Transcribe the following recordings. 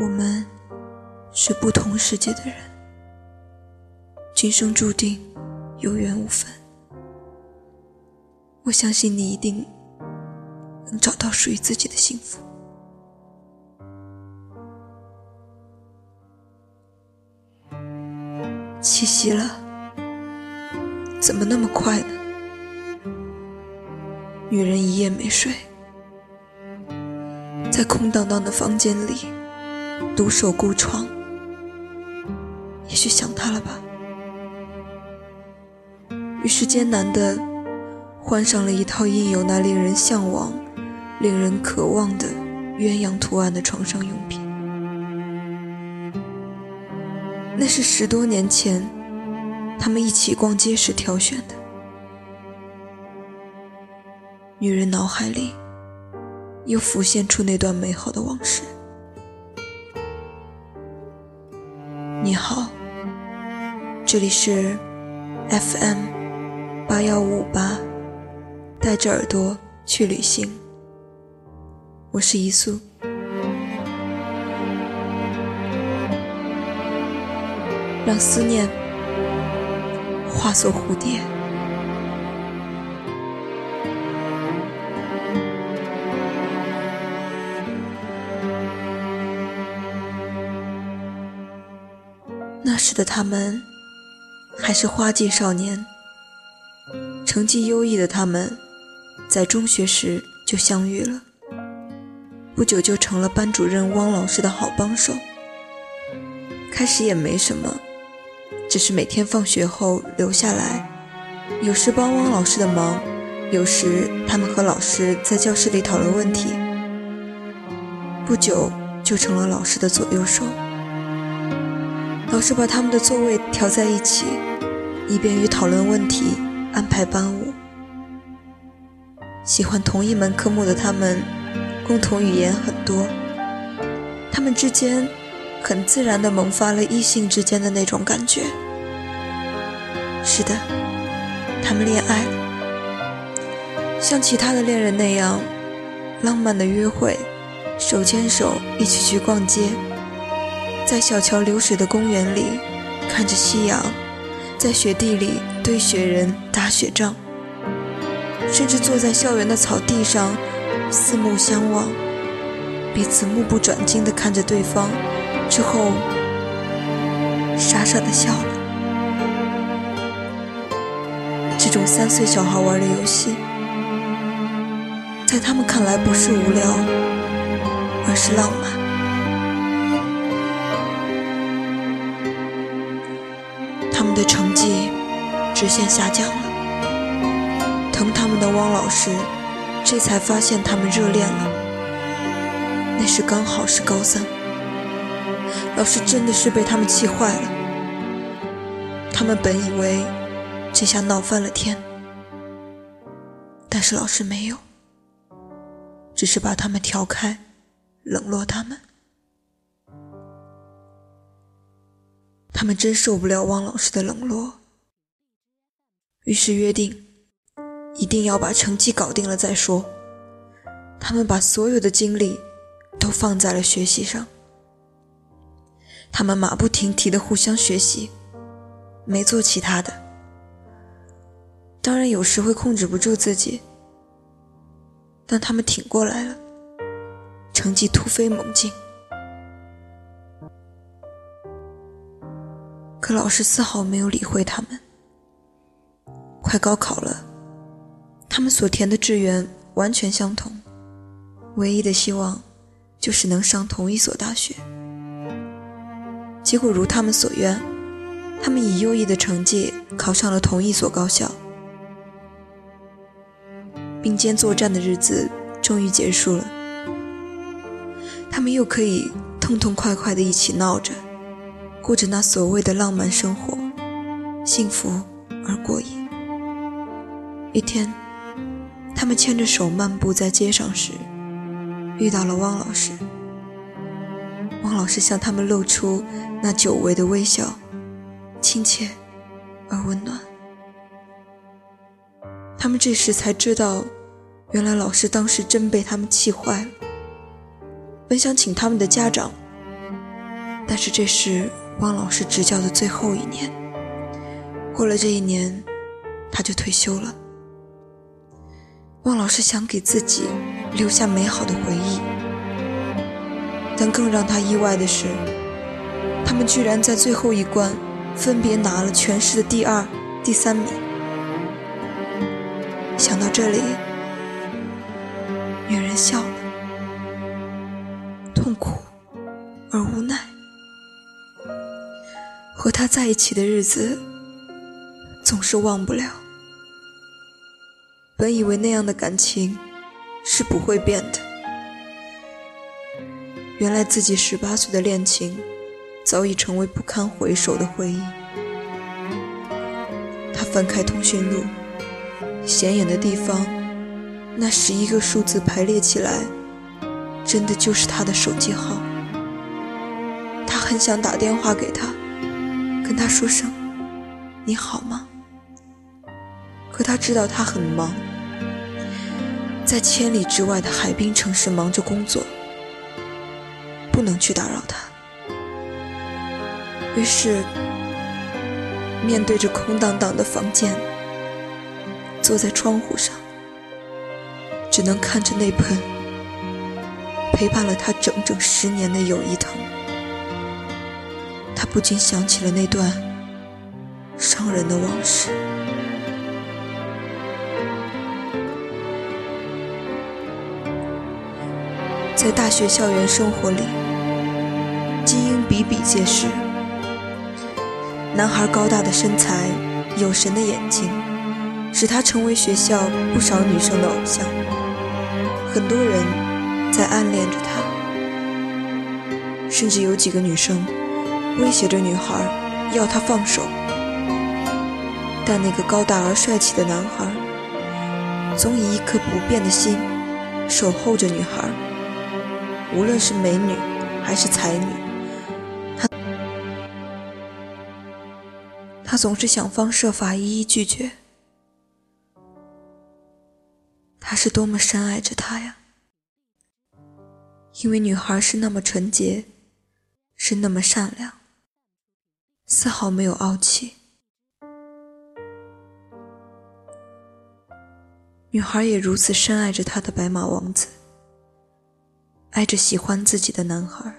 我们是不同世界的人，今生注定有缘无分。我相信你一定能找到属于自己的幸福。七夕了，怎么那么快呢？女人一夜没睡，在空荡荡的房间里独守孤窗，也许想他了吧。于是艰难地换上了一套印有那令人向往、令人渴望的鸳鸯图案的床上用品。那是十多年前他们一起逛街时挑选的。女人脑海里又浮现出那段美好的往事。你好，这里是 FM 八幺五五八，带着耳朵去旅行。我是一素，让思念化作蝴蝶。的他们还是花季少年，成绩优异的他们，在中学时就相遇了，不久就成了班主任汪老师的好帮手。开始也没什么，只是每天放学后留下来，有时帮汪老师的忙，有时他们和老师在教室里讨论问题。不久就成了老师的左右手。老师把他们的座位调在一起，以便于讨论问题、安排班务。喜欢同一门科目的他们，共同语言很多。他们之间很自然地萌发了异性之间的那种感觉。是的，他们恋爱了，像其他的恋人那样，浪漫的约会，手牵手一起去逛街。在小桥流水的公园里，看着夕阳，在雪地里堆雪人、打雪仗，甚至坐在校园的草地上，四目相望，彼此目不转睛地看着对方，之后傻傻地笑了。这种三岁小孩玩的游戏，在他们看来不是无聊，而是浪漫。们的成绩直线下降了，疼他们的汪老师这才发现他们热恋了。那时刚好是高三，老师真的是被他们气坏了。他们本以为这下闹翻了天，但是老师没有，只是把他们调开，冷落他们。他们真受不了汪老师的冷落，于是约定一定要把成绩搞定了再说。他们把所有的精力都放在了学习上，他们马不停蹄的互相学习，没做其他的。当然有时会控制不住自己，但他们挺过来了，成绩突飞猛进。老师丝毫没有理会他们。快高考了，他们所填的志愿完全相同，唯一的希望就是能上同一所大学。结果如他们所愿，他们以优异的成绩考上了同一所高校。并肩作战的日子终于结束了，他们又可以痛痛快快的一起闹着。过着那所谓的浪漫生活，幸福而过瘾。一天，他们牵着手漫步在街上时，遇到了汪老师。汪老师向他们露出那久违的微笑，亲切而温暖。他们这时才知道，原来老师当时真被他们气坏了。本想请他们的家长但是这时汪老师执教的最后一年。过了这一年，他就退休了。汪老师想给自己留下美好的回忆，但更让他意外的是，他们居然在最后一关分别拿了全市的第二、第三名。想到这里，女人笑了，痛苦而无。他在一起的日子，总是忘不了。本以为那样的感情是不会变的，原来自己十八岁的恋情早已成为不堪回首的回忆。他翻开通讯录，显眼的地方，那十一个数字排列起来，真的就是他的手机号。他很想打电话给他，跟他说声“你好吗”。可他知道他很忙，在千里之外的海滨城市忙着工作，不能去打扰他。于是，面对着空荡荡的房间，坐在窗户上，只能看着那盆陪伴了他整整十年的友谊。不禁想起了那段伤人的往事。在大学校园生活里，精英比比皆是。男孩高大的身材、有神的眼睛，使他成为学校不少女生的偶像。很多人在暗恋着他，甚至有几个女生威胁着女孩要她放手。但那个高大而帅气的男孩，总以一颗不变的心守候着女孩。无论是美女还是才女，他他总是想方设法一一拒绝。他是多么深爱着她呀！因为女孩是那么纯洁，是那么善良，丝毫没有傲气。女孩也如此深爱着她的白马王子。爱着喜欢自己的男孩，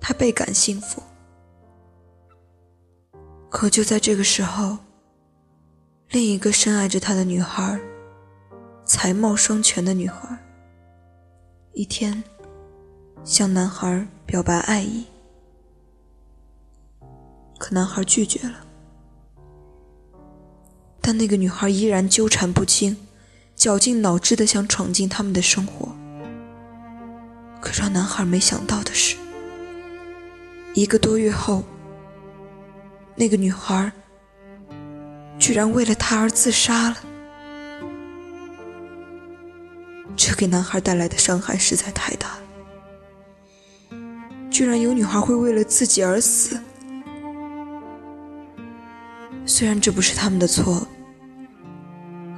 他倍感幸福。可就在这个时候，另一个深爱着他的女孩，才貌双全的女孩，一天向男孩表白爱意，可男孩拒绝了。但那个女孩依然纠缠不清，绞尽脑汁的想闯进他们的生活。可让男孩没想到的是，一个多月后，那个女孩居然为了他而自杀了。这给男孩带来的伤害实在太大了。居然有女孩会为了自己而死，虽然这不是他们的错，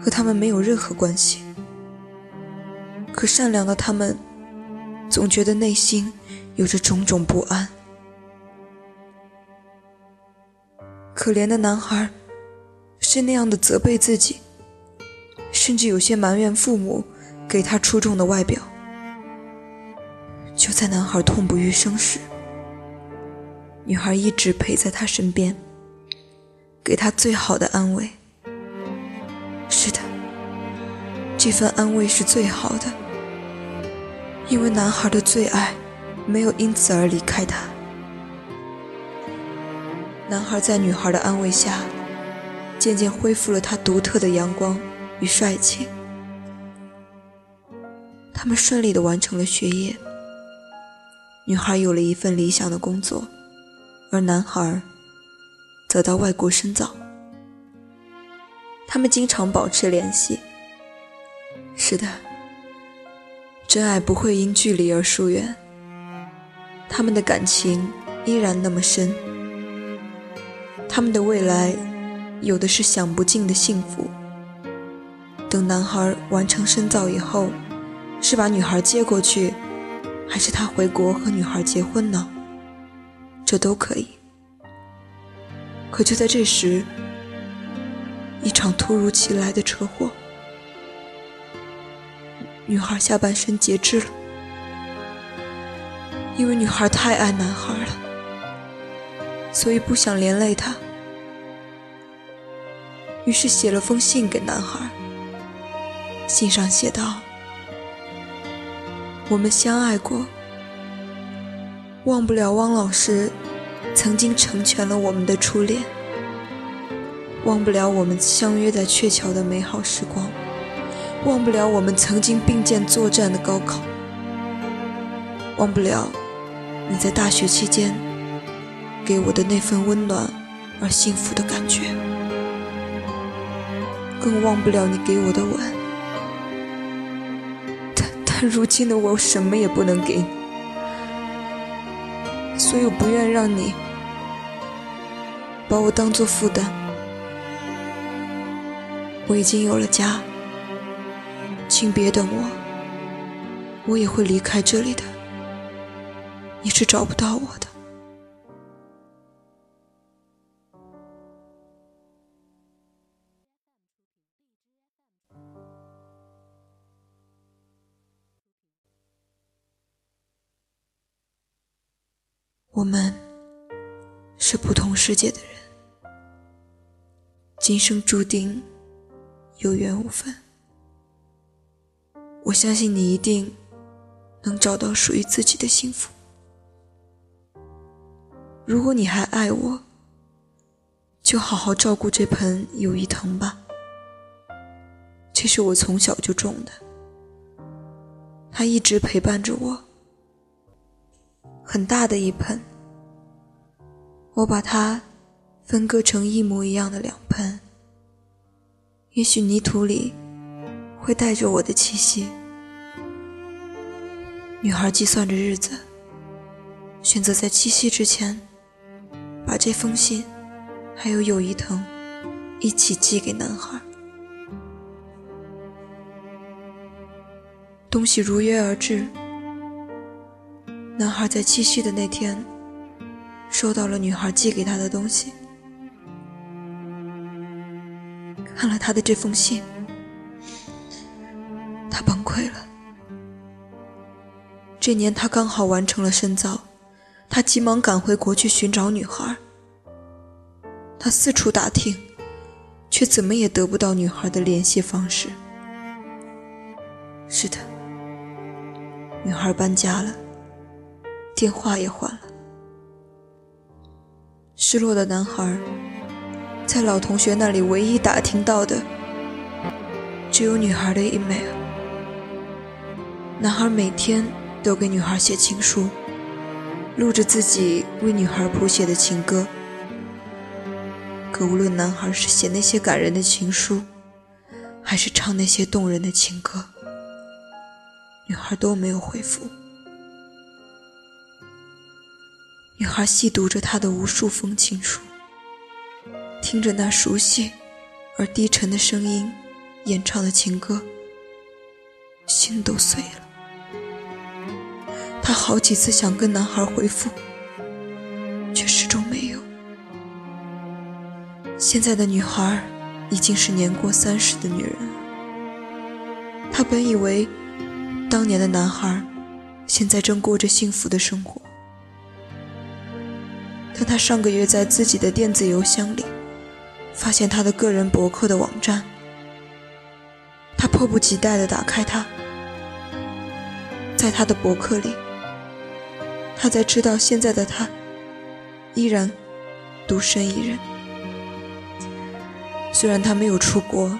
和他们没有任何关系，可善良的他们。总觉得内心有着种种不安。可怜的男孩是那样的责备自己，甚至有些埋怨父母给他出众的外表。就在男孩痛不欲生时，女孩一直陪在他身边，给他最好的安慰。是的，这份安慰是最好的。因为男孩的最爱没有因此而离开他，男孩在女孩的安慰下，渐渐恢复了他独特的阳光与帅气。他们顺利的完成了学业，女孩有了一份理想的工作，而男孩则到外国深造。他们经常保持联系。是的。真爱不会因距离而疏远，他们的感情依然那么深，他们的未来有的是享不尽的幸福。等男孩完成深造以后，是把女孩接过去，还是他回国和女孩结婚呢？这都可以。可就在这时，一场突如其来的车祸，女孩下半身截肢了。因为女孩太爱男孩了，所以不想连累他，于是写了封信给男孩。信上写道：“我们相爱过，忘不了汪老师曾经成全了我们的初恋，忘不了我们相约在鹊桥的美好时光，忘不了我们曾经并肩作战的高考，忘不了。”你在大学期间给我的那份温暖而幸福的感觉，更忘不了你给我的吻。但但如今的我什么也不能给你，所以我不愿让你把我当做负担。我已经有了家，请别等我，我也会离开这里的。你是找不到我的。我们是不同世界的人，今生注定有缘无分。我相信你一定能找到属于自己的幸福。如果你还爱我，就好好照顾这盆友谊藤吧。这是我从小就种的，它一直陪伴着我。很大的一盆，我把它分割成一模一样的两盆。也许泥土里会带着我的气息。女孩计算着日子，选择在七夕之前。把这封信，还有友谊藤，一起寄给男孩。东西如约而至，男孩在七夕的那天，收到了女孩寄给他的东西。他的这封信，他崩溃了。这年他刚好完成了深造。他急忙赶回国去寻找女孩。他四处打听，却怎么也得不到女孩的联系方式。是的，女孩搬家了，电话也换了。失落的男孩在老同学那里唯一打听到的，只有女孩的 email。男孩每天都给女孩写情书。录着自己为女孩谱写的情歌，可无论男孩是写那些感人的情书，还是唱那些动人的情歌，女孩都没有回复。女孩细读着他的无数封情书，听着那熟悉而低沉的声音演唱的情歌，心都碎了。他好几次想跟男孩回复，却始终没有。现在的女孩已经是年过三十的女人了。他本以为当年的男孩现在正过着幸福的生活，但他上个月在自己的电子邮箱里发现他的个人博客的网站，他迫不及待地打开它，在他的博客里。他才知道，现在的他依然独身一人。虽然他没有出国，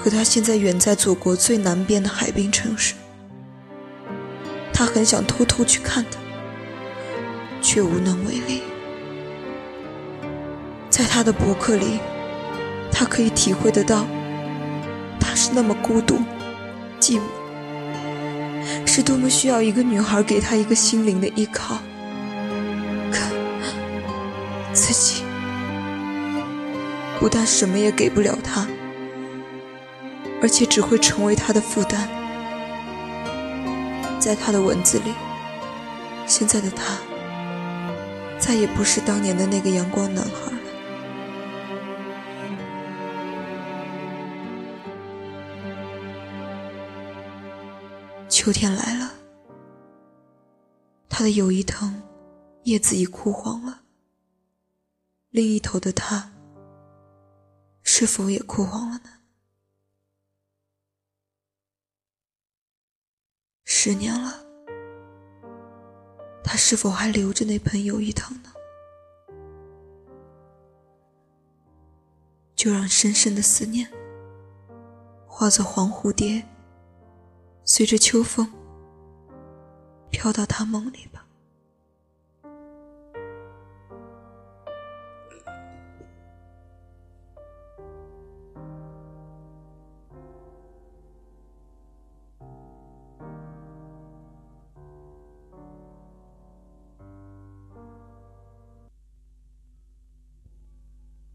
可他现在远在祖国最南边的海滨城市。他很想偷偷去看他，却无能为力。在他的博客里，他可以体会得到，他是那么孤独、寂寞。是多么需要一个女孩给他一个心灵的依靠，可自己不但什么也给不了他，而且只会成为他的负担。在他的文字里。现在的他，再也不是当年的那个阳光男孩秋天来了，他的友谊藤叶子已枯黄了。另一头的他，是否也枯黄了呢？十年了，他是否还留着那盆友谊藤呢？就让深深的思念化作黄蝴蝶，随着秋风飘到他梦里吧。